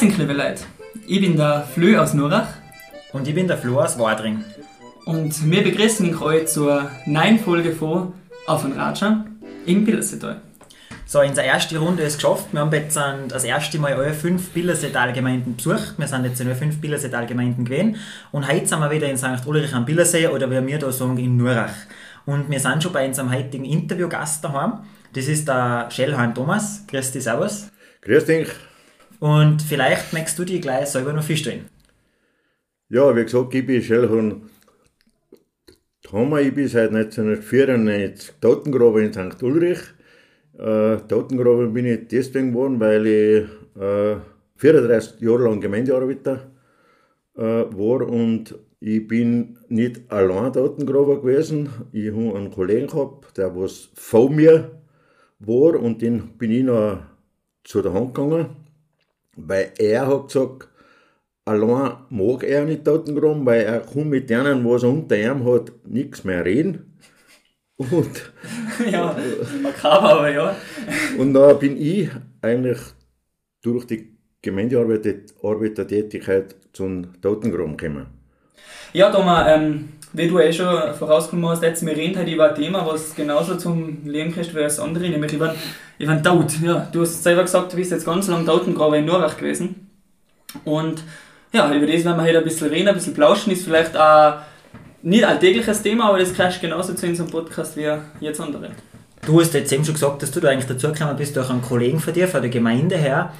Grüß liebe Leute. Ich bin der Flö aus Nurach. Und ich bin der Flo aus Wadring. Und wir begrüßen euch zur neuen Folge von Auf und Ratscher im Bildersetal. So, in der ersten Runde ist es geschafft. Wir haben jetzt das erste Mal alle fünf Billerseetalgemeinden besucht. Wir sind jetzt in alle fünf Billerseetalgemeinden gewesen. Und heute sind wir wieder in St. Ulrich am Billersee oder wie wir da sagen, in Nurach. Und wir sind schon bei unserem heutigen Interviewgast daheim. Das ist der Schellhorn Thomas. Grüß dich, Servus. Grüß dich. Und vielleicht möchtest du dich gleich selber noch vorstellen. Ja, wie gesagt, ich bin Schellhorn Thomas. Ich bin seit 1994 Totengraben in St. Ulrich. Äh, Totengraben bin ich deswegen geworden, weil ich äh, 34 Jahre lang Gemeindearbeiter äh, war und ich bin nicht allein Totengraber gewesen. Ich habe einen Kollegen gehabt, der was vor mir war und den bin ich noch zu der Hand gegangen weil er hat gesagt, allein mag er nicht Totengraben, weil er kann mit denen, was er unter ihm hat, nichts mehr reden. Und, ja, makaber, aber ja. und da bin ich eigentlich durch die Gemeindearbeitertätigkeit zum Totengraben gekommen. Ja, Thomas, ähm, wie du eh schon vorausgekommen hast, jetzt wir reden heute über ein Thema, was genauso zum Leben kriegt wie das andere, nämlich über, über den Tod. Ja, du hast selber gesagt, du bist jetzt ganz lange Totengrabe in Norwach gewesen. Und ja, über das werden wir heute ein bisschen reden, ein bisschen plauschen, ist vielleicht auch nicht alltägliches Thema, aber das gehört genauso zu unserem Podcast wie jetzt andere. Du hast jetzt eben schon gesagt, dass du da eigentlich dazugekommen bist durch einen Kollegen von dir, von der Gemeinde her.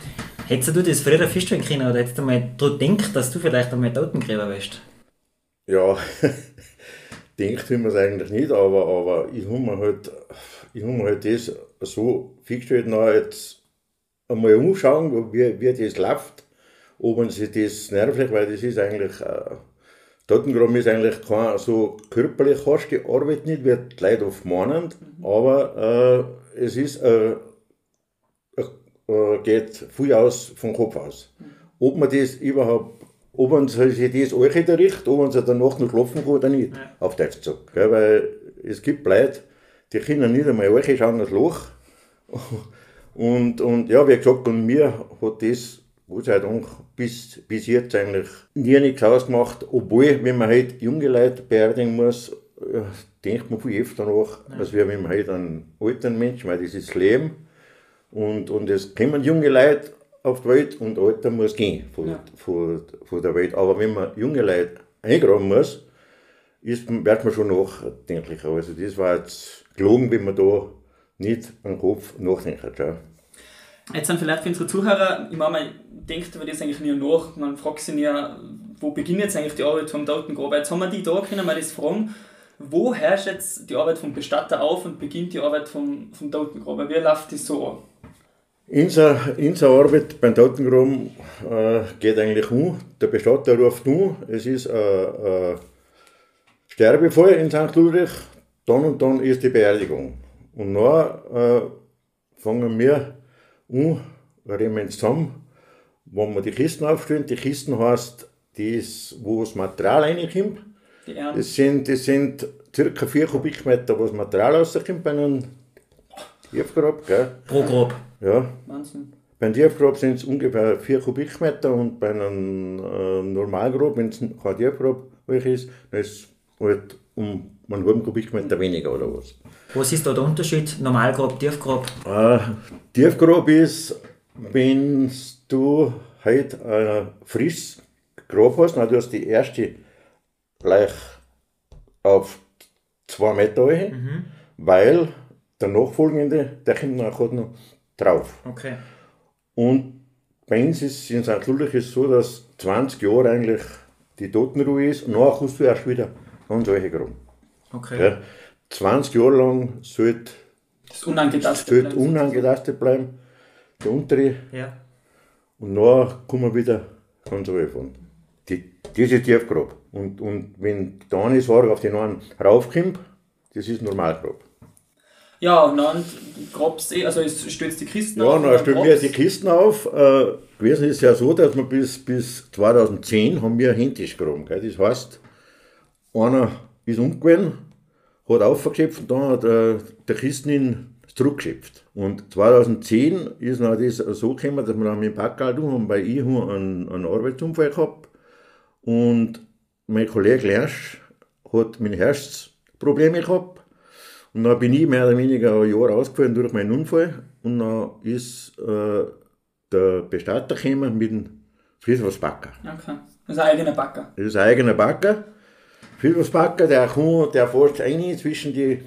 Hättest du das früher feststellen können oder hättest du mal daran gedacht, dass du vielleicht einmal Totengräber wärst? Ja, denkt tun wir es eigentlich nicht, aber, aber ich habe mir halt, ich hab mir halt das so festgestellt, na, jetzt einmal umschauen, wie, wie das läuft, ob uns das nervlich, weil das ist eigentlich, äh, Totengraben ist eigentlich keine so körperlich harte Arbeit nicht, wird Leute oft meinen, mhm. aber äh, es ist, äh, äh, geht viel aus vom Kopf aus. Mhm. Ob man das überhaupt ob uns sich das einrichtet, ob uns danach noch schlafen kann oder nicht, ja. auf Deutsch gesagt. Gell? Weil es gibt Leute, die können nicht einmal reinschauen das Loch. Und, und ja, wie gesagt, und mir hat das, Gott sei Dank, bis, bis jetzt eigentlich nie nichts ausgemacht, obwohl, wenn man halt junge Leute beerdigen muss, denkt man viel öfter nach, ja. als wenn man halt einen alten Menschen, weil das ist das Leben. Und, und es kommen junge Leute auf die Welt und Alter muss gehen von, ja. von, von der Welt. Aber wenn man junge Leute eingraben muss, ist, wird man schon nachdenklicher. Also das war jetzt gelogen, wenn man da nicht am Kopf nachdenkt. Ja. Jetzt sind vielleicht für unsere Zuhörer, ich meine, man denkt über das eigentlich nie nach, man fragt sich ja, wo beginnt jetzt eigentlich die Arbeit vom Totengraber? Jetzt haben wir die da, können wir das fragen, wo herrscht jetzt die Arbeit vom Bestatter auf und beginnt die Arbeit vom, vom Totengraber? Wie läuft das so an? Unsere, unsere Arbeit beim Totengraben äh, geht eigentlich um. Der Bestatter ruft um, es ist ein äh, äh, Sterbefall in St. Ulrich, dann und dann ist die Beerdigung. Und dann äh, fangen wir an, reden zusammen, wenn wir die Kisten aufstellen. Die Kisten heißt, das, wo das Material reinkommt. Das sind, das sind ca. 4 Kubikmeter, wo das Material rauskommt bei einem Tiefgrab. Gell? Pro Grab. Ja. Wahnsinn. Beim Tiefgrab sind es ungefähr 4 Kubikmeter und bei einem äh, Normalgrab, wenn es kein Tiefgrab ist, dann ist es halt um einen halben Kubikmeter weniger oder was. Was ist da der Unterschied? Normalgrab, Tiefgrab? Äh, Tiefgrab ist, wenn du halt ein frisches Grab hast, na, du hast die erste gleich auf 2 Meter, mhm. weil der nachfolgende, der kommt nachher noch drauf. Okay. Und bei uns ist es in St. Ludwig ist so, dass 20 Jahre eigentlich die Totenruhe ist und nachher kannst du erst wieder ganz solche Graben. Okay. Ja, 20 Jahre lang sollte das unangetastet sollte bleiben. Unangetastet bleiben, der untere. Ja. Und nachher kommen wir wieder ganz von. Die, diese Tiefgrab. Und, und wenn der eine Sorge auf den anderen raufkommt, das ist Normalgrab. Ja, und dann grabst du, also es stellst die Kisten ja, auf. Ja, dann stellen wir die Kisten auf. Äh, gewesen ist ja so, dass wir bis, bis 2010 haben wir händisch gegraben. Gell? Das heißt, einer ist umgewesen, hat aufgeschöpft und dann hat äh, der Kisten in zurückgeschöpft. Und 2010 ist noch das so gekommen, dass wir dann mit dem Packerl haben bei ich einen, einen Arbeitsunfall gehabt und mein Kollege Lersch hat mit Herzprobleme gehabt und dann bin ich mehr oder weniger ein Jahr ausgefallen durch meinen Unfall und dann ist äh, der Bestatter gekommen mit dem Friedhofsbacker. Okay. Das ist ein eigener Backer. Das ist ein eigener Backer. Friedhofsbacker, der, kann, der fährt rein zwischen die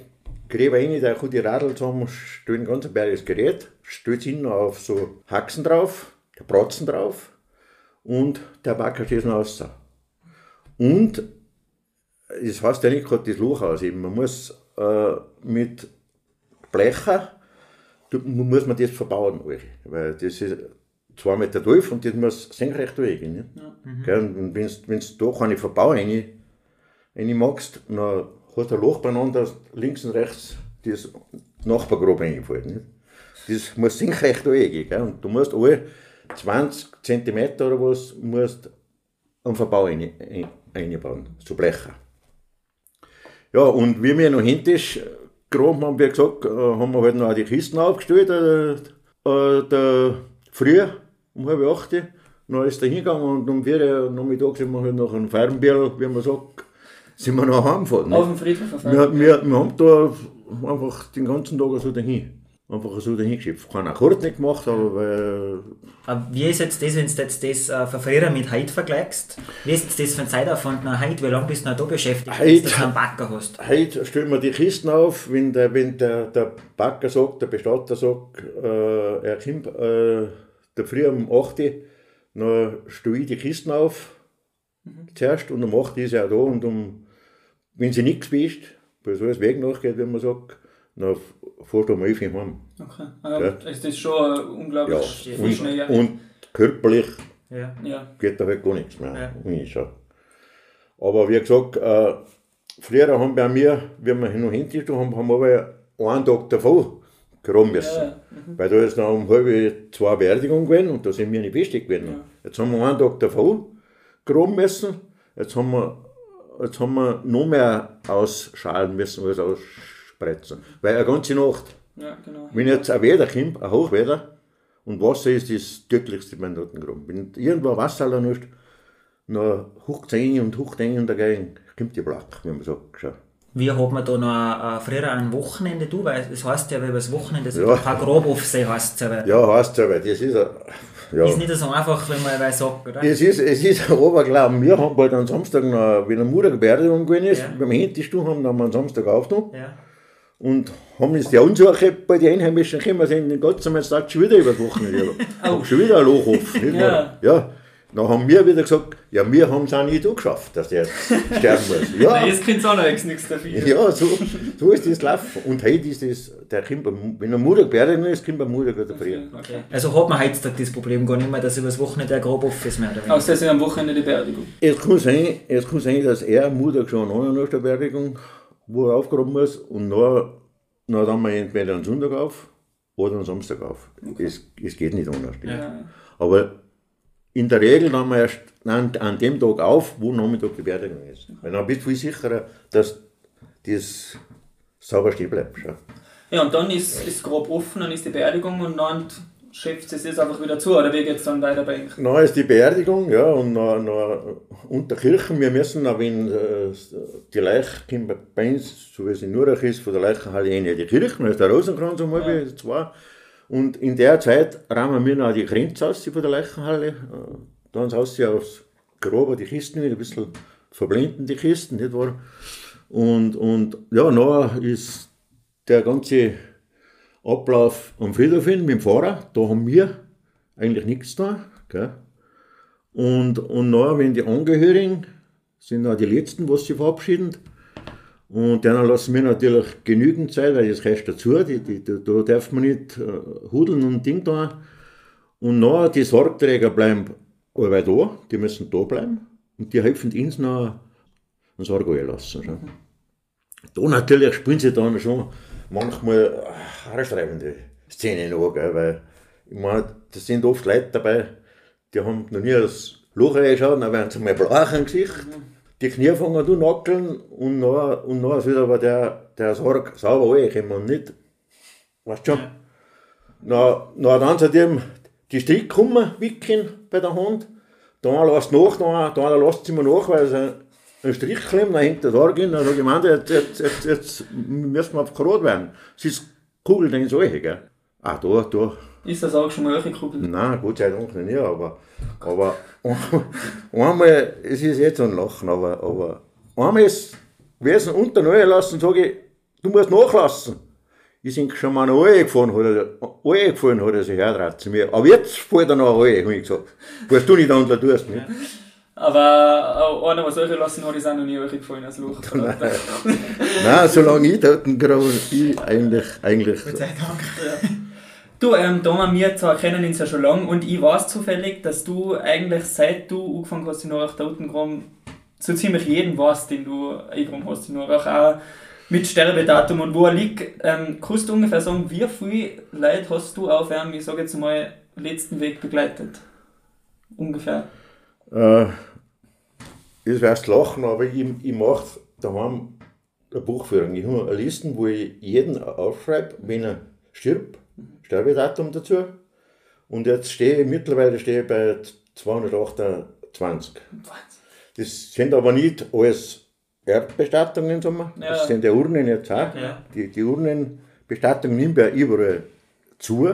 Gräber rein, der kann die Radl zusammen, stellt ein ganz bergiges Gerät, stellt hinten auf so Haxen drauf, der Bratzen drauf und der Backer steht noch raus. Und das heißt ja nicht gerade das Loch ausheben. Man muss äh, mit Blecher, muss man das verbauen. Weil das ist zwei Meter tief und das muss senkrecht durchgehen. Nicht? Gell, und wenn du da keine Verbauung rein, rein magst, dann hast du ein Loch beieinander, links und rechts das Nachbargrab reingefallen. Nicht? Das muss senkrecht durchgehen. Gell? Und du musst alle 20 cm oder was musst einen Verbau rein, ein, einbauen, so Blecher. Ja, und wie wir noch hintisch gegraben haben, wie gesagt, äh, haben wir halt noch die Kisten aufgestellt, äh, äh, der, früher, um halb acht, dann ist er hingegangen und um vier Uhr Nachmittag sind wir halt nach einem Fernbier, wie man sagt, sind wir nach Hause gefahren. Auf dem Friedhof auf Wir, wir, wir haben da einfach den ganzen Tag so dahin. Einfach so dahin geschöpft. Keinen Akkord nicht gemacht, aber weil, Aber Wie ist jetzt das, wenn du jetzt das äh, von früher mit heute vergleichst? Wie ist jetzt das von Zeitaufwand nach heute? Wie lange bist du noch da beschäftigt, Heute- bis du einen Backer hast? Heute stellen wir die Kisten auf, wenn der, wenn der, der Backer sagt, der Bestatter sagt, äh, er kommt äh, der früh um 8 Uhr, dann stelle ich die Kisten auf, zuerst, und um 8 Uhr ist er da, und um, wenn sie nichts bist, weil so alles Weg nachgeht, wenn man sagt, dann fährst du um 11 Uhr heim. Okay. Also, ist das schon äh, unglaublich Ja, viel und, schneller. und körperlich Ja. ja. geht da halt gar nichts mehr. Ja. Ja. Aber wie gesagt, äh, früher haben bei mir, wie wir noch hinten haben, haben wir aber einen Tag davon graben müssen. Ja, ja. Weil da ist noch um halb zwei Beerdigung gewesen und da sind wir nicht wichtig gewesen. Jetzt haben wir einen Tag davon graben müssen, jetzt haben wir, jetzt haben wir noch mehr ausschalen müssen als ausspritzen. Weil eine ganze Nacht, ja, genau. wenn jetzt ein Wetter kommt, ein Hochwetter, und Wasser ist das tödlichste beim Notengraben. Wenn irgendwo Wasser lang ist, dann huckt es rein und huckt rein und dagegen kommt die Black, wie man sagt. Schau. Wie hat man da noch äh, früher ein Wochenende, du? Weil es heißt ja, wenn das Wochenende so Ja. ein paar Grabaufsee heißt es aber. Ja, heißt es aber, das ist ein, ja. Ist nicht so einfach, wenn man weil sagt, oder? Es ist, es ist ein Oberglauben. Wir haben halt am Samstag, noch, wenn eine Mutter Beerdigung gewesen ist, Ja. wenn wir hinten haben, dann haben wir am Samstag aufgenommen Ja. und haben jetzt die Ansuche bei den Einheimischen gekommen, sind Gott sei Dank schon wieder über das Wochenende. oh. Schon wieder ein Loch offen. Ja. ja. Dann haben wir wieder gesagt, ja, wir haben es auch nicht geschafft, dass der sterben muss. Ja, Nein, jetzt kommt auch noch jetzt nichts dafür. ja so, so ist das gelaufen. Und heute ist das, der kommt, beim- wenn eine Mutter beerdigt ist, kommt eine Mutter gerade früh. Okay. Also hat man heutzutage das Problem gar nicht mehr, dass übers Wochenende ein ist, mehr oder weniger. Außer es ist am Wochenende die Beerdigung. Es kann sein, es kann sein dass er Mutter schon an nach der Beerdigung, wo er aufgraben muss, und dann, dann haben wir entweder am Sonntag auf oder am Samstag auf. Es, es geht nicht anders. Ja. Aber in der Regel haben wir erst an, an dem Tag auf, wo Nachmittag die Beerdigung ist. Weil dann bist du viel sicherer, dass das sauber stehen bleibt. Ja, und dann ist es grob offen, dann ist die Beerdigung und dann schöpft es jetzt einfach wieder zu. Oder wie geht es dann weiter bei euch? Dann ist die Beerdigung, ja, und dann, dann unter Kirchen, wir müssen, wenn äh, die Leiche bei uns, so wie es in Nurach ist, von der Leichenhalle in die Kirche, dann ist der Rosenkranz um halb zwei. Und in der Zeit rahmen wir noch die Grenze aus von der Leichenhalle, äh, dann aus sie aufs Grab, die Kisten ein bisschen verblenden die Kisten, nicht wahr? Und, und ja, dann ist der ganze Ablauf am Friedhof hin mit dem Fahrer, da haben wir eigentlich nichts da. Gell? Und, und dann, wenn die Angehörigen sind auch die Letzten, was sie verabschieden. Und dann lassen wir natürlich genügend Zeit, weil das gehört dazu, die, die, da, da darf man nicht äh, hudeln und Ding da. Und dann, die Sorgträger bleiben alle da, die müssen da bleiben. Und die helfen uns noch einen Sorg lassen. Schon. Da natürlich spielen sie dann schon manchmal haarstreibende Szenen an, gell, weil ich meine, da sind oft Leute dabei, die haben noch nie das Loch reingeschaut, dann werden sie mal blau im Gesicht, die Knie fangen an nackeln und dann, und ist wieder aber der, der Sorg sauber reingekommen und nicht Weißt du schon? Na, na, dann sind die, die Strick kommen, wickeln bei der Hand. Dann lässt nach, dann, dann lässt sie mir nach, weil sie einen Strich klemmen, dann hängt der da rein. Dann sage ich, man, jetzt, jetzt, jetzt, jetzt müssen wir auf Grad werden. Es ist Kugel dann solche, gell? Ah, da, da. Ist das auch schon mal Kugel? Nein, Gott sei Dank nicht, aber, aber einmal, es ist jetzt ein Lachen, aber, aber einmal ist Wesen unter Neue lassen, sage ich, du musst nachlassen. Ich bin schon mal noch gefahren, hat er, er sich hergetraut zu mir. Aber jetzt fällt er noch alle, habe ich gesagt. Was du nicht anders tust. Nicht? Aber äh, einer, was euch lassen hat, ist auch noch nie euch gefallen als Luch. Nein, Nein solange ich dort gerade, ich eigentlich, eigentlich. Gott sei Dank. Ja. Du, ähm, Thomas, wir zwar kennen uns ja schon lange und ich weiß zufällig, dass du eigentlich seit du angefangen hast in Norach Totengramm so ziemlich jeden weißt, den du eingeräumt hast in Norach, auch mit Sterbedatum und wo er liegt. Ähm, kannst du ungefähr sagen, wie viele Leute hast du auf einem, ich sage jetzt mal, letzten Weg begleitet? Ungefähr. Äh, das wirst lachen, aber ich, ich mache daheim eine Buchführung. Ich habe eine Liste, wo ich jeden aufschreibe, wenn er stirbt, Sterbedatum dazu. Und jetzt stehe ich, mittlerweile stehe ich bei 228. Das sind aber nicht alles Erdbestattungen, sagen wir. Ja. Das sind die Urnen jetzt auch. Ja. Die, die Urnenbestattung nimmt ja überall zu.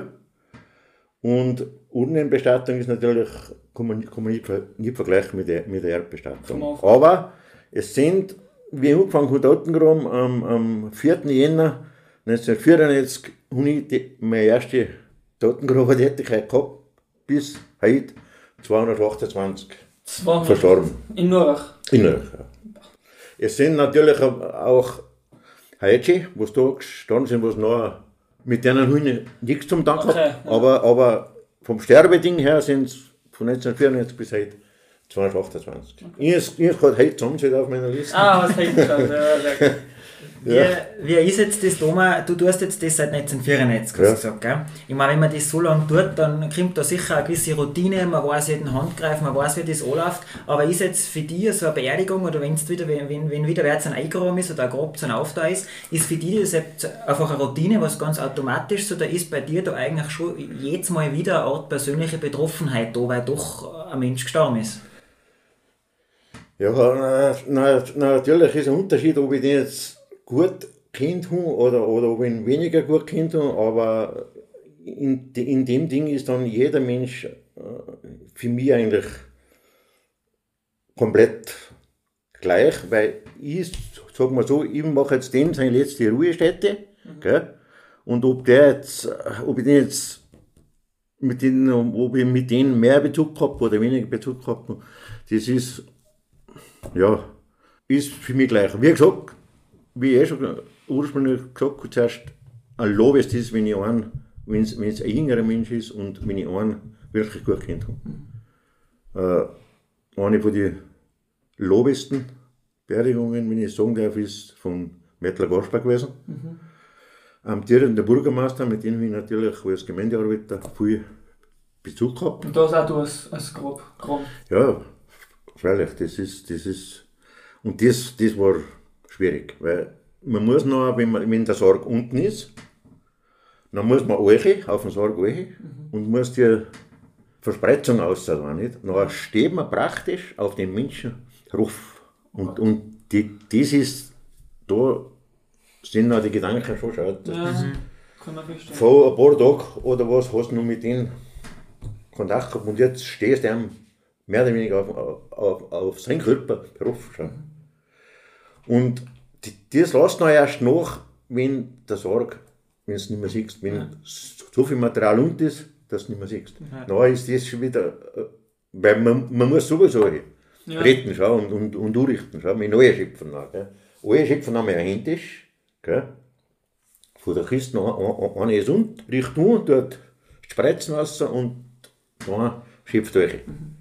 Und Urnenbestattung ist natürlich, kann man, kann man nicht, nicht vergleichen mit der, mit der Erdbestattung. Aber es sind, wie angefangen Totengraben, am, am 4. Jänner 1994 habe ich die, meine erste Totengrabentätigkeit gehabt, bis heute 228 200. verstorben. In Nurach? In Nurach, ja. Es sind natürlich auch Heitsche, wo da gestanden sind, was noch mit denen ich nichts zum Dank okay. Ja. Aber, aber vom Sterbeding her sind es von 1994 bis heute 228. Okay. Ich, ich habe heute zusammen auf meiner Liste. Ah, was heute schon. Ja, wie, ja. wie ist jetzt das, Thomas? Du tust jetzt das seit 1994, hast du ja. gesagt, gell? Ich meine, wenn man das so lange tut, dann kommt da sicher eine gewisse Routine, man weiß jeden Handgreif, man weiß, wie das anläuft. Aber ist jetzt für dich so eine Beerdigung oder wenn wieder, wenn, wenn wieder wer ein eingeräumt ist oder ein Grab ein Aufda ist, ist für dich das einfach eine Routine, was ganz automatisch so, da ist bei dir da eigentlich schon jedes Mal wieder eine Art persönliche Betroffenheit da, weil doch ein Mensch gestorben ist? Ja, na, na, natürlich ist ein Unterschied, ob ich den jetzt gut kennt haben oder, oder ob ich ihn weniger gut kennt habe, aber in, in dem Ding ist dann jeder Mensch äh, für mich eigentlich komplett gleich, weil ich, sag mal so, ich mache jetzt den seine letzte Ruhestätte, mhm. gell? und ob der jetzt, ob ich den jetzt mit denen, ob ich mit denen mehr Bezug gehabt oder weniger Bezug habe, das ist, ja, ist für mich gleich. Wie gesagt, wie ich eh schon ursprünglich gesagt habe, zuerst ein Lob ist das, wenn ich einen, wenn es, ein jüngerer Mensch ist und wenn ich einen wirklich gut kennt habe. Äh, eine von den lobesten Beerdigungen, wenn ich sagen darf, ist von Mettler Gorsberg gewesen. Mhm. Amtierender Bürgermeister, mit dem ich natürlich als Gemeindearbeiter viel Bezug gehabt. Und das auch du als, als grob, grob. Ja, freilich, das ist, das ist, und das, das war schwierig, weil man muss noch, wenn, man, wenn der Sarg unten ist, dann muss man euch auf den Sarg euch mhm. und muss die Verspreizung aussehen, nicht? Dann steht man praktisch auf den Menschenruf. Und, und die, das ist, da sind noch die Gedanken schon schaut. Ja, mhm. Vor ein paar Tagen oder was hast du noch mit ihnen Kontakt gehabt und jetzt stehst du mehr oder weniger auf, auf, auf, auf seinen Körper drauf. Schau. Und das lässt noch erst nach, wenn der Sarg, wenn du es nicht mehr siehst, wenn ja. so viel Material unten ist, dass du nicht mehr siehst. Ja. Dann ist das schon wieder, äh, weil man, man muss sowieso ja. retten schau, und, und, und umrichten, schau, mit neuen Schöpfen. Alle Schöpfen haben wir händisch, gell. von der Kiste eine ist unten, riecht um, dort Spreizen raus und dann schöpft euch. Mhm.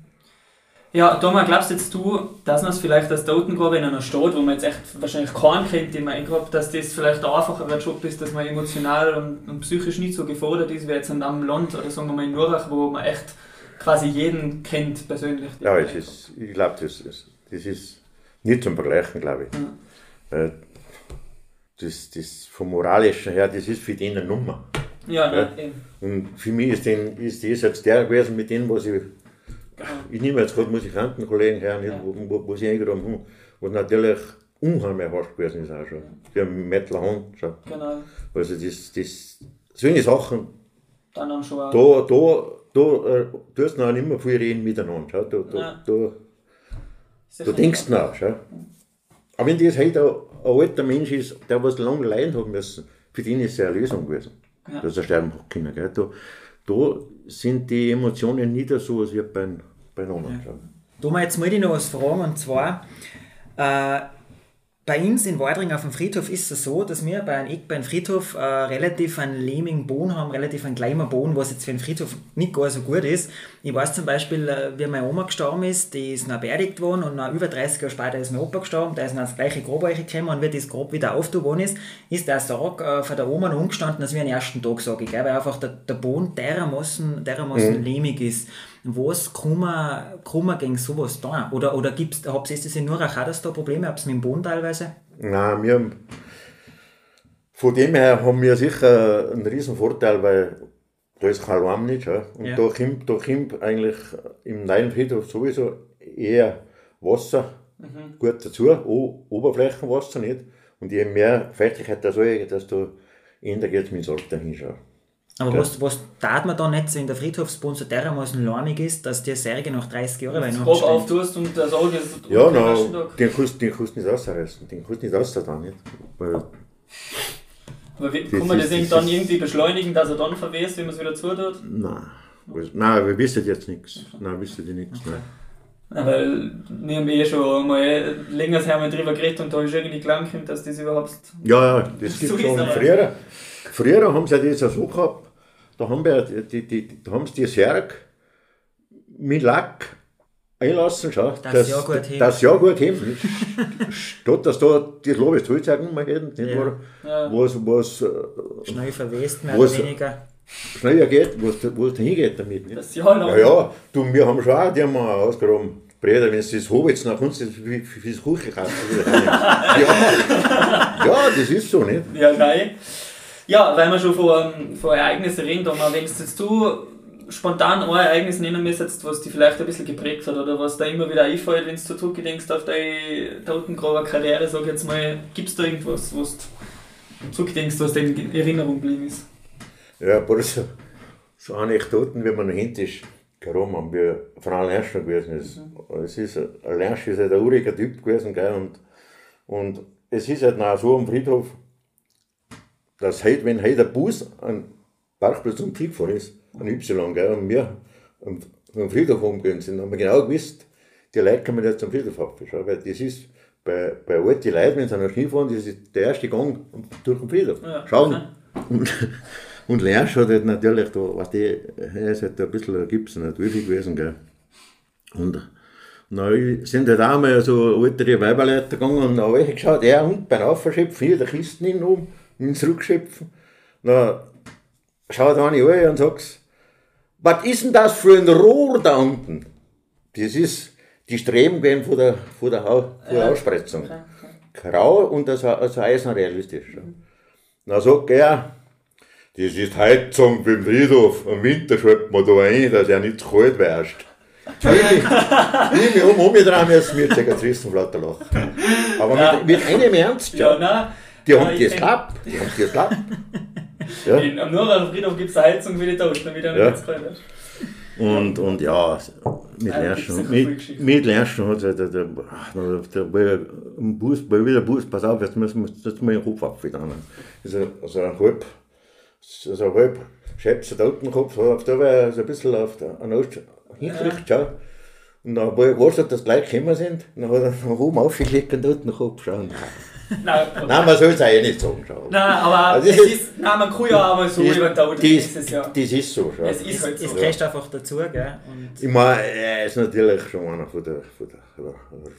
Ja, Thomas, glaubst jetzt du, dass man es vielleicht als Totengrabe in einer Stadt, wo man jetzt echt wahrscheinlich keinen kennt, den man eingrabt, dass das vielleicht ein einfacher Job ist, dass man emotional und, und, psychisch nicht so gefordert ist wie jetzt in einem Land oder sagen wir mal in Nurach, wo man echt quasi jeden kennt persönlich. Ja, es ist, ich glaube, das, ist, das ist nicht zum Vergleichen, glaube ich. Ja. Das, das vom Moralischen her, das ist für die eine Nummer. Ja, Ja. nein. Und für mich ist, den, ist das jetzt der gewesen, mit dem, was ich. Genau. Ich nehme jetzt gerade Musikantenkollegen her, Ja. wo, wo, wo sie eingegraben haben, was natürlich unheimlich hart gewesen ist auch schon. Für einen Mettler Hand schon. Genau. Also das, das, solche Sachen, Dann haben schon auch. da, da, da äh, tust du noch nicht mehr viel reden miteinander. Schau. Da, da, Ja. da, da denkst du nach. Schau. Aber wenn das heute ein, ein alter Mensch ist, der was lange leiden hat müssen, für den ist es eine Lösung gewesen, Ja. dass er sterben hat können. Gell? Da, da sind die Emotionen nicht so, als wie bei, bei anderen. Schau. Da mal jetzt mal ich noch was fragen und zwar, äh, bei uns in Wadring auf dem Friedhof ist es so, dass wir bei einem Eckbein Friedhof äh, relativ einen lehmigen Boden haben, relativ einen kleinen Boden, was jetzt für den Friedhof nicht gar so gut ist. Ich weiß zum Beispiel, äh, wie meine Oma gestorben ist, die ist noch beerdigt worden und nach über 30 Jahre später ist mein Opa gestorben, der ist noch das gleiche Grab gekommen und wie das Grab wieder aufgetan worden ist, ist der Sarg äh, von der Oma noch umgestanden, als wie am ersten Tag, sage ich, gell? weil einfach der, der Boden dermaßen, dermaßen lehmig ist. Was kann man, kann man gegen sowas tun? Oder, oder gibt's, habt ihr das in Nurach auch, dass da Probleme habt mit dem Boden teilweise? Nein, wir haben, von dem her haben wir sicher einen riesen Vorteil, weil da ist kein Lärm nicht. Ja? Und Ja. da, kommt, da kommt eigentlich im neuen Friedhof sowieso eher Wasser gut dazu, o Oberflächenwasser nicht. Und je mehr Feuchtigkeit da soll, desto eher geht es mit dem Sarg dahin. Schau. Aber was, was tat man dann nicht, wenn der Friedhofsboden so dermaßen lärmig ist, dass die Särge nach 30 Jahren Grab stehen? auftust und der Sarg ist Ja, na, den kannst du nicht rausreißen, den kannst du nicht raus da nicht. Weil, Aber wie, kann man das das dann irgendwie beschleunigen, dass er dann verwest, wenn man es wieder zutut? nein, nein, wir wissen jetzt nichts. Nein, wissen die nichts. Nein. Ja, weil wir haben eh schon mal länger her mal drüber geredet und da ist irgendwie klar dass das überhaupt. Ja, ja, das gibt ist schon früher. Früher haben sie ja das ja so gehabt, da haben, wir, die, die, die, da haben sie die Särg mit Lack einlassen, schau, Das ja gut hebt. das ja gut heben. Statt dass da das Lobes Zollzeichen mal hätten, nicht Ja. Ja. was, was äh, Schnell verwest, mehr Was- oder weniger. schneller geht, wo es wo es hingeht damit. Nicht? Das Jahr lang. Ja, ja, du, wir haben schon auch, die haben wir ausgegraben. Breder, wenn du das Hobbits nach uns das für, für, fürs Kuchen kaufst. ja. ja, das ist so, nicht? Ja, nein. Ja, weil wir schon von, von Ereignissen reden, mal, wenn du jetzt du spontan ein Ereignis nennen müsstest, was dich vielleicht ein bisschen geprägt hat oder was da immer wieder einfällt, wenn du zurückgedenkst auf deine Totengraber Karriere, sag jetzt mal, gibt es da irgendwas, was du zurückdenkst, was dir in Erinnerung geblieben ist? Ja, aber so, so Anekdoten, wenn man noch hinten ist, warum haben wir Frau Lerschner gewesen ist. Es ist, ein Lersch ist halt ein uriger Typ gewesen, gell, und, und es ist halt noch so am Friedhof, dass heute, wenn heute ein Bus an Parkplatz um Tief gefahren ist, an Y, gell, und wir am, am Friedhof umgehen sind, haben wir genau gewusst, die Leute kommen jetzt zum Friedhof abschauen, weil das ist bei, bei alten Leuten, wenn sie an der Ski fahren, das ist der erste Gang durch den Friedhof. Ja, Schauen. Und, und hat halt natürlich, da, weißt du, er ist halt ein bisschen, gibt es nicht Wifi gewesen, gell. Und na, sind halt auch mal so ältere Weiberleute gegangen und haben welche geschaut, er und beim Aufschöpfen, hier der Kisten hin oben, ins Rückschöpfen. Na, schaut eine an und sagt, was ist denn das für ein Rohr da unten? Das ist die Streben gewesen von der, von der, Hau- von der Ausspreizung. Okay. Grau und das, also eisenrealistisch. Na sagt er, das ist Heizung beim Friedhof. Im Winter schreibt man da ein, dass er nicht zu kalt wärst. Ich mich um, umgedreht müssen, mir Zigaretten lauter lachen. Aber Ja. mit, mit einem Ernst, Ja, ja. nein. Die Ja, haben das kenn- gehabt. Die haben das gehabt. Ja. In, am Nürnberger Friedhof gibt es eine Heizung wie die Toten, damit er Ja. nicht kalt ist. Und, und ja, mit Ja, viele mit, mit Lernsten hat es der, der, der, der, der, Bus, bei wieder Bus, pass auf, jetzt müssen wir jetzt mal den Kopf abfedern. Also, also ein halb, also ein halb Schäpser Totenkopf, auf der war so ein bisschen auf der, an Ost, hingekriegt, schau. Und dann habe ich gewusst, dass gleich gekommen sind. Und dann hat er von oben aufgelegt und Totenkopf schauen. Nein, Nein, man soll es eigentlich nicht sagen, schau. Nein, aber Also es das ist, ist- nein, man kann ja auch mal so über den Toten, das, ist ja. das ist so, schau. Es ist halt Es so. gehört einfach dazu, gell? Und, Ich meine, er ist natürlich schon einer von der, von der, von der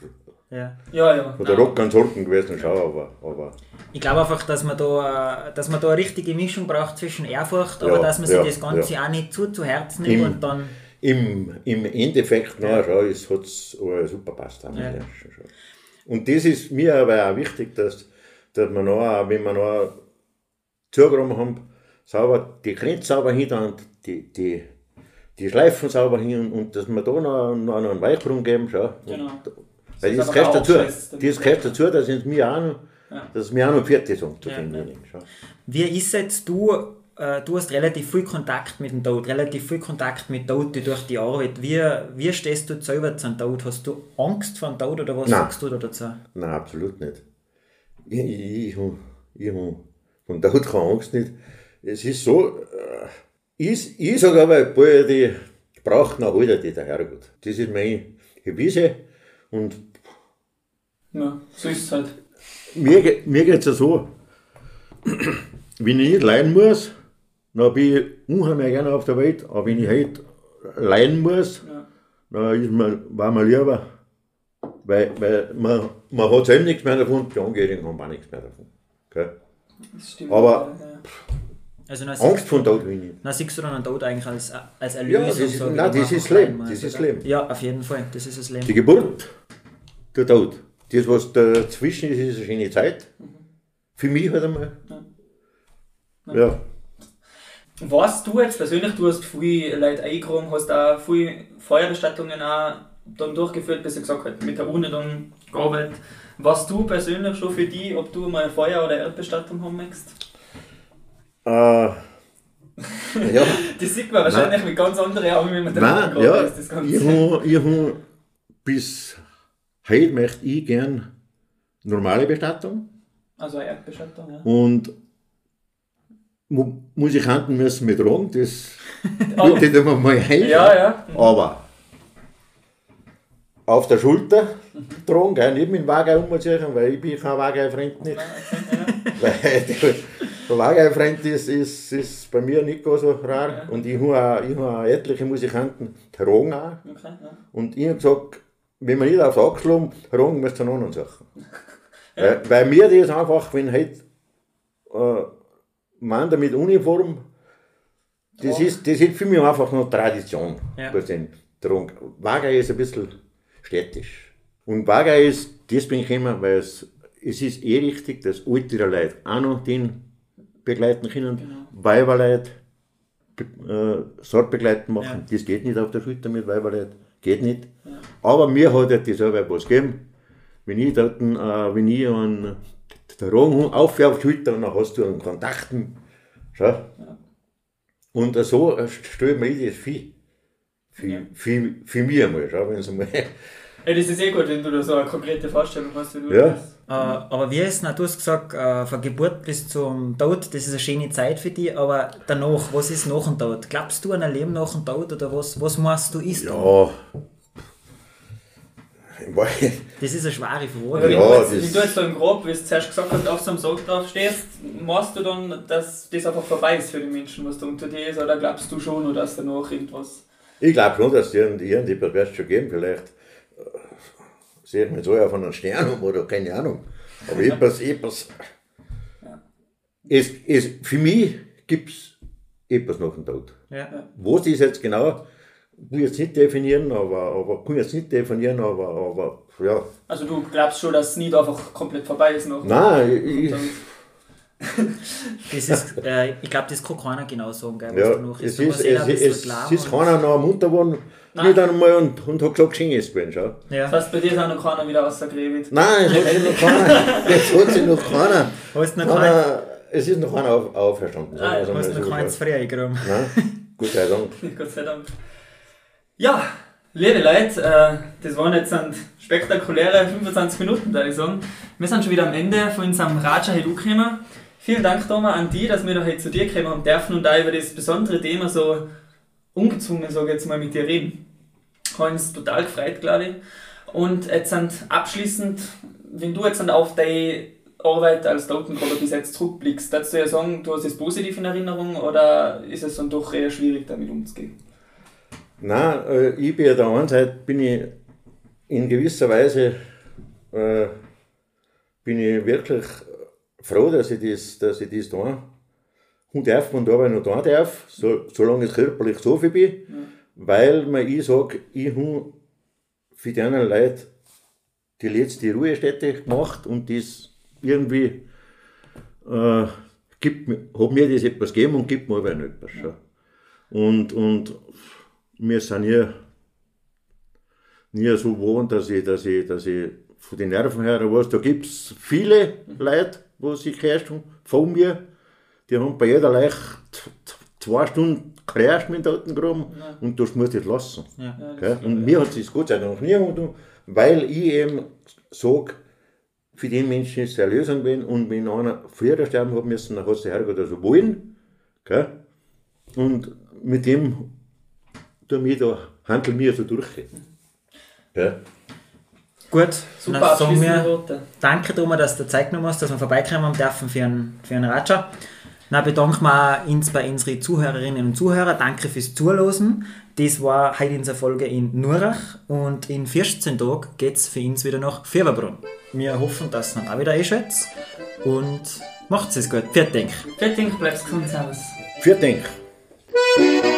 ja. Ja, ja. Von der. Rockkonsorten gewesen, schau, aber, aber Ich glaube einfach, dass man, da, äh, dass man da eine richtige Mischung braucht zwischen Ehrfurcht, aber Ja, dass man sich ja, das Ganze ja. auch nicht zu zu Herzen nimmt Im- und dann. im, im Endeffekt nachher schau, es hat es super passt. Auch Ja. Und das ist mir aber auch wichtig, dass, dass man noch, wenn wir noch zugeräumt haben, sauber, die Grenze sauber hin und die, die, die Schleifen sauber hin und dass wir da noch, noch einen Weichbrunnen geben, schau. Genau. Weil Das das ist gehört dazu, auch das gehört dazu, dass es mir auch noch, Ja. dass es mir auch noch fertig sind zu Ja. Wie ist jetzt du, äh, du hast relativ viel Kontakt mit dem Tod, relativ viel Kontakt mit Toten durch die Arbeit. Wie, wie stehst du selber zum Tod? Hast du Angst vor dem Tod oder was Nein. sagst du da dazu? Nein, absolut nicht. Ich, ich, ich, ich hab von Tod keine Angst nicht. Es ist so, äh, ich, ich sage aber, bald die braucht noch heute die der Herrgott. Das ist meine Gewisse und Ja, so ist es halt. mir, mir geht es ja so, wenn ich nicht leiden muss, dann bin ich unheimlich gerne auf der Welt, aber wenn ich halt leiden muss, Ja. dann ist mir, war mir lieber, weil, weil man, man hat selbst nichts mehr davon, die Angehörigen haben auch nichts mehr davon. Gell? Das stimmt. Aber- ja. Also Angst von Tod will ich nicht. dann siehst du dann den Tod eigentlich als, als Ja, Erlösung. das ist- so, nein, das ist Leben, das ist oder? Leben. Ja, auf jeden Fall, das ist das Leben. Die Geburt, der Tod, das was dazwischen ist, ist eine schöne Zeit. Für mich halt einmal. Ja, Weißt du jetzt persönlich, du hast viele Leute eingeräumt, hast auch viele Feuerbestattungen auch dann durchgeführt, bis du gesagt hast, mit der Urne dann gearbeitet. Was du persönlich schon für die, ob du mal Feuer- oder Erdbestattung haben möchtest? äh, ja. Das sieht man wahrscheinlich mit ganz anderen Augen, wie man da Nein, ja, ist, das Ganze. ich habe ich hab, bis heute möchte ich gern normale Bestattung Also Erdbestattung, ja. und Mu- Musikanten müssen mit tragen, das bitte ich mir mal ein. Ja, ja. Aber auf der Schulter tragen, gell, nicht mit dem Wagen umziehen, weil ich bin kein Wagenfreund nicht. weil der, Wagenfreund ist, ist, ist bei mir nicht so rar und ich habe ich hab etliche Musikanten tragen auch. Okay, ja. Und ich habe gesagt, wenn wir nicht aufs Achseln tragen, müsst ihr noch anderen Sachen. Weil, weil mir das einfach, wenn halt äh, Mann mit Uniform, das Ja. ist, das ist für mich einfach noch Tradition. Ja. Wager ist ein bisschen städtisch. Und Wager ist deswegen gekommen, weil es, es ist eh richtig, dass ältere Leute auch noch den begleiten können, Genau. Weiberleute be- äh, Sortbegleiten machen. Ja. Das geht nicht auf der Schulter mit Weiberleuten, geht nicht. Aber mir hat halt das auch was gegeben. Wenn ich dort, äh, wenn ich an der Rang auf auf die Schulter und dann hast du einen Kontakten. Schau. Und so stelle ich mir das viel. Für, Ja. für, für mich einmal, schau, wenn es mal. Ja, das ist eh gut, wenn du da so eine konkrete Vorstellung hast, wie du Ja. das. Äh, aber wie ist es, du hast gesagt, äh, von Geburt bis zum Tod, das ist eine schöne Zeit für dich, aber danach, was ist nach dem Tod? Glaubst du an ein Leben nach dem Tod oder was, was meinst du ist? Ja. Das ist eine schwere Frage. wenn, Ja, du jetzt, das- wenn du jetzt so im Grob, wie du zuerst gesagt hast, auf so einem Sarg drauf stehst, machst du dann, dass das einfach vorbei ist für die Menschen, was da unter dir ist, oder glaubst du schon, oder dass danach irgendwas. Ich glaube schon, dass es irgend- irgendetwas wird schon geben. Vielleicht äh, sehe ich mir so auf einen Stern um oder keine Ahnung. Aber etwas, etwas. Es, es, für mich gibt es etwas nach dem Tod. Ja. Was ist jetzt genau, will ich jetzt nicht definieren, aber, aber kann jetzt nicht definieren, aber, aber ja. Also du glaubst schon, dass es nicht einfach komplett vorbei ist noch. Nein, ich, Das ist, äh, ich glaube, das kann keiner genau sagen, gell, was ja, danach es ist. Musst ist, es, es, glauben es ist keiner noch munter geworden, Nein. nicht einmal und, und hat gesagt, schön ist gewesen, schau. Das Ja. heißt, bei dir ist auch noch keiner wieder rausgegräbt. Nein, es hat sich noch keiner, es hat sich noch keiner, Hast noch kein, keiner es ist noch keiner auf, auferstanden. wir es einmal hast du noch schau. frei eingeräumt? Nein, Gott sei Dank. Gott sei Dank. Ja, liebe Leute, äh, das waren jetzt ein spektakuläre 25 Minuten, würde ich sagen. Wir sind schon wieder am Ende von unserem Raja heute angekommen. Vielen Dank, Thomas, an dich, dass wir da heute zu dir kommen haben dürfen und da über das besondere Thema so ungezwungen, sage ich jetzt mal, mit dir reden. Haben uns total gefreut, glaube ich. Und jetzt sind abschließend, wenn du jetzt auf deine Arbeit als Totenkoller bis jetzt zurückblickst, darfst du ja sagen, du hast es positiv in Erinnerung oder ist es dann doch eher schwierig, damit umzugehen? Nein, äh, ich bin ja der einen Seite, bin ich in gewisser Weise, äh, bin ich wirklich froh, dass ich das, dass ich das tun und darf und dabei noch tun darf, so, solange ich körperlich so viel bin, weil mir ich sage, ich habe für die anderen Leute die letzte Ruhestätte gemacht und das irgendwie äh, gibt, mir- hat mir das etwas gegeben und gibt mir aber nicht etwas. Ja. Und, und wir sind nie, nie so gewohnt, dass ich, dass, ich, dass ich von den Nerven her weiß, da gibt es viele Leute, die sich gehört haben, von mir, die haben bei jeder Leich t- t- zwei Stunden geklärt mit dem Totengraben und das muss ich lassen. Ja. Gell? Und mir hat es Gott sei Dank nie getan, weil ich eben sage, für den Menschen ist es eine Lösung gewesen und wenn einer früher sterben hat müssen, dann hat es der Herrgott also wollen. Gell? Und mit dem tun wir da, handeln wir so durch. Gell? Gut, Super dann sagen wir danke, Thomas, dass du Zeit genommen hast, dass wir vorbeikommen dürfen für einen, für einen Ratscher. Dann bedanken wir uns bei unseren Zuhörerinnen und Zuhörern. Danke fürs Zuhören. Das war heute unsere Folge in Nurach und in 14 Tagen geht es für uns wieder nach Fieberbrunn. Wir hoffen, dass ihr dann auch wieder einschätzt und macht es gut. Vielen Dank. Fertig, bleibst gesund aus. Vielen Dank.